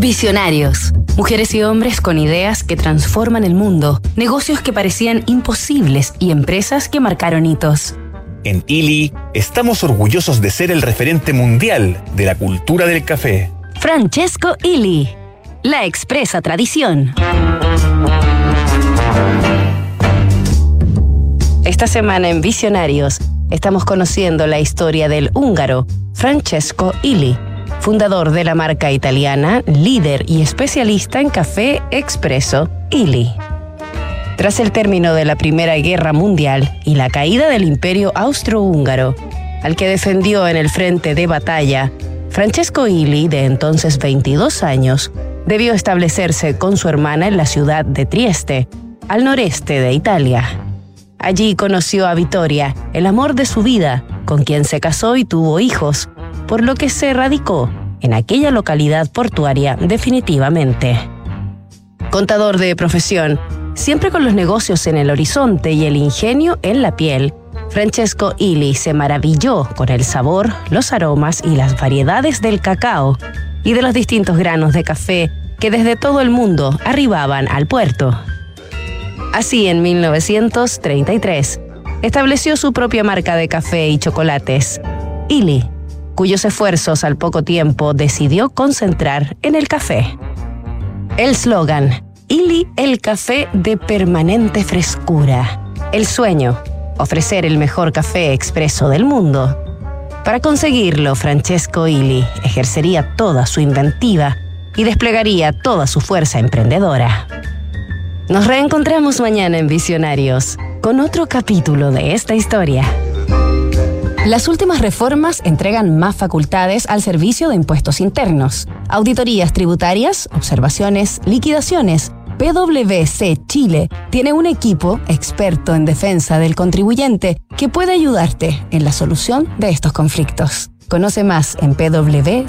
Visionarios. Mujeres y hombres con ideas que transforman el mundo, negocios que parecían imposibles y empresas que marcaron hitos. En ILI estamos orgullosos de ser el referente mundial de la cultura del café. Francesco Ili, la expresa tradición. Esta semana en Visionarios estamos conociendo la historia del húngaro Francesco Ili fundador de la marca italiana, líder y especialista en café expreso, Illy. Tras el término de la Primera Guerra Mundial y la caída del Imperio Austrohúngaro, al que defendió en el frente de batalla, Francesco Illy, de entonces 22 años, debió establecerse con su hermana en la ciudad de Trieste, al noreste de Italia. Allí conoció a Vittoria, el amor de su vida, con quien se casó y tuvo hijos, por lo que se radicó en aquella localidad portuaria definitivamente. Contador de profesión, siempre con los negocios en el horizonte y el ingenio en la piel, Francesco Ili se maravilló con el sabor, los aromas y las variedades del cacao y de los distintos granos de café que desde todo el mundo arribaban al puerto. Así, en 1933, estableció su propia marca de café y chocolates, Ili, cuyos esfuerzos al poco tiempo decidió concentrar en el café. El slogan, Ili el café de permanente frescura. El sueño, ofrecer el mejor café expreso del mundo. Para conseguirlo, Francesco Ili ejercería toda su inventiva y desplegaría toda su fuerza emprendedora. Nos reencontramos mañana en Visionarios con otro capítulo de esta historia. Las últimas reformas entregan más facultades al servicio de impuestos internos, auditorías tributarias, observaciones, liquidaciones. PwC Chile tiene un equipo experto en defensa del contribuyente que puede ayudarte en la solución de estos conflictos. Conoce más en pwc.cl.